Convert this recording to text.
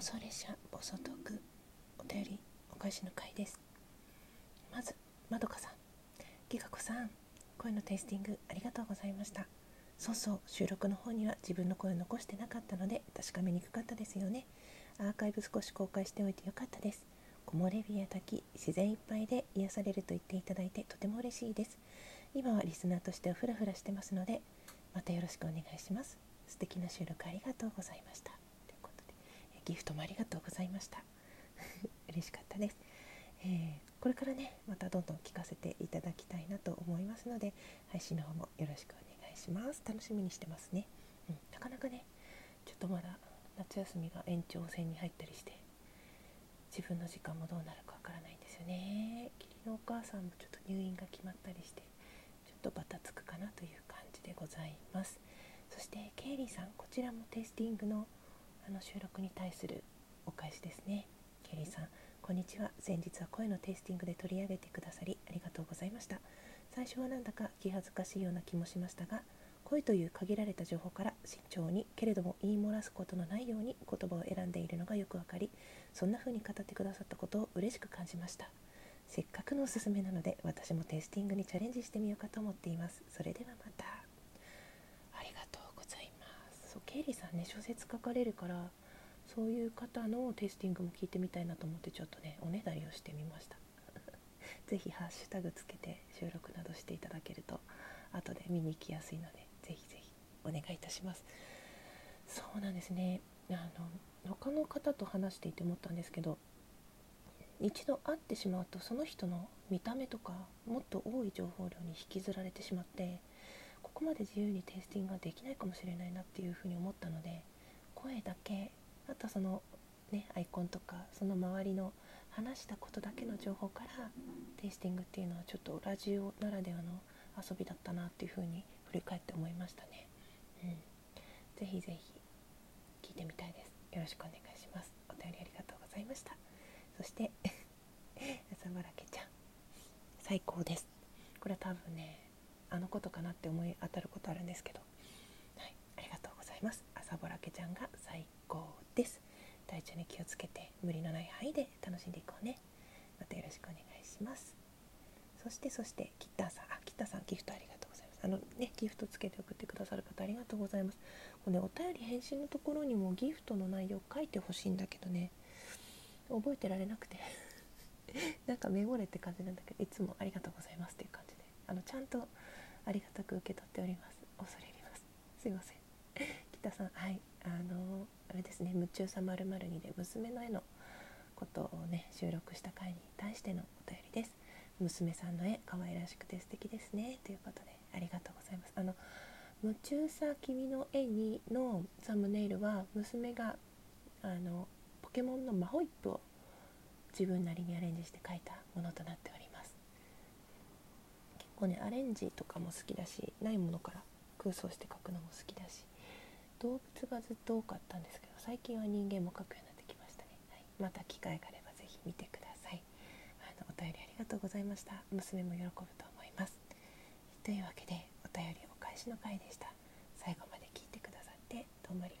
妄想列車暴走トークお便りお返しの回です。まずまどかさん。ギガ子さん声のテイスティングありがとうございました。そうそう収録の方には自分の声を残してなかったので確かめにくかったですよね。アーカイブ少し公開しておいてよかったです。木漏れ日や滝自然いっぱいで癒されると言っていただいてとても嬉しいです。今はリスナーとしてはフラフラしてますのでまたよろしくお願いします。素敵な収録ありがとうございました。ギフトもありがとうございました。嬉しかったです、えー、これからねまたどんどん聞かせていただきたいなと思いますので配信の方もよろしくお願いします。楽しみにしてますね、うん、なかなかねちょっとまだ夏休みが延長戦に入ったりして自分の時間もどうなるかわからないんですよね。義理のお母さんもちょっと入院が決まったりしてちょっとバタつくかなという感じでございます。そしてケイリーさんこちらもテイスティングのあの収録に対するお返しですね。ケリーさんこんにちは。先日は声のテイスティングで取り上げてくださりありがとうございました。最初はなんだか気恥ずかしいような気もしましたが声という限られた情報から慎重にけれども言い漏らすことのないように言葉を選んでいるのがよくわかりそんな風に語ってくださったことを嬉しく感じました。せっかくのおすすめなので私もテイスティングにチャレンジしてみようかと思っています。それではまたありがとうございますそうケリーさんね小説書かれるからそういう方のテイスティングも聞いてみたいなと思ってちょっとねおねだりをしてみました。是非ハッシュタグつけて収録などしていただけると後で見に行きやすいのでぜひぜひお願いいたします。そうなんですね。あの他の方と話していて思ったんですけど一度会ってしまうとその人の見た目とかもっと多い情報量に引きずられてしまってここまで自由にテイスティングができないかもしれないなっていうふうに思ったので声だけあとそのねアイコンとかその周りの話したことだけの情報からテイスティングっていうのはちょっとラジオならではの遊びだったなっていうふうに振り返って思いましたね。うん、ぜひぜひ聞いてみたいです。よろしくお願いします。お便りありがとうございました。そして 朝原家ちゃん最高です。これは多分ねあのことかなって思い当たることあるんですけど、はい、ありがとうございます。朝原家ちゃんが最高です。体調に気をつけて無理のない範囲で楽しんでいこうね。またよろしくお願いします。そしてそしてキッターさん。あキッターさんギフトありがとうございます。あのねギフトつけて送ってくださる方ありがとうございます。これ、ね、お便り返信のところにもギフトの内容書いてほしいんだけどね。覚えてられなくて。なんかメモれって感じなんだけどいつもありがとうございますっていう感じあのちゃんとありがたく受け取っております。恐れ入ります。すいません。北さん。はい。あのあれですね「夢中さまる2で娘の絵のことをね収録した回に対してのお便りです。娘さんの絵可愛らしくて素敵です。ねということでありがとうございますあの夢中さ君の絵にのサムネイルは娘があのポケモンのマホイップを自分なりにアレンジして描いたものとなっております結構ねアレンジとかも好きだしないものから空想して描くのも好きだし動物がずっと多かったんですけど最近は人間も描くようになってきましたね、はい、また機会があれば是非見てください。あのお便りありがとうございました。娘も喜ぶと思います。というわけでお便りお返しの回でした。最後まで聞いてくださってどうもありがとうございました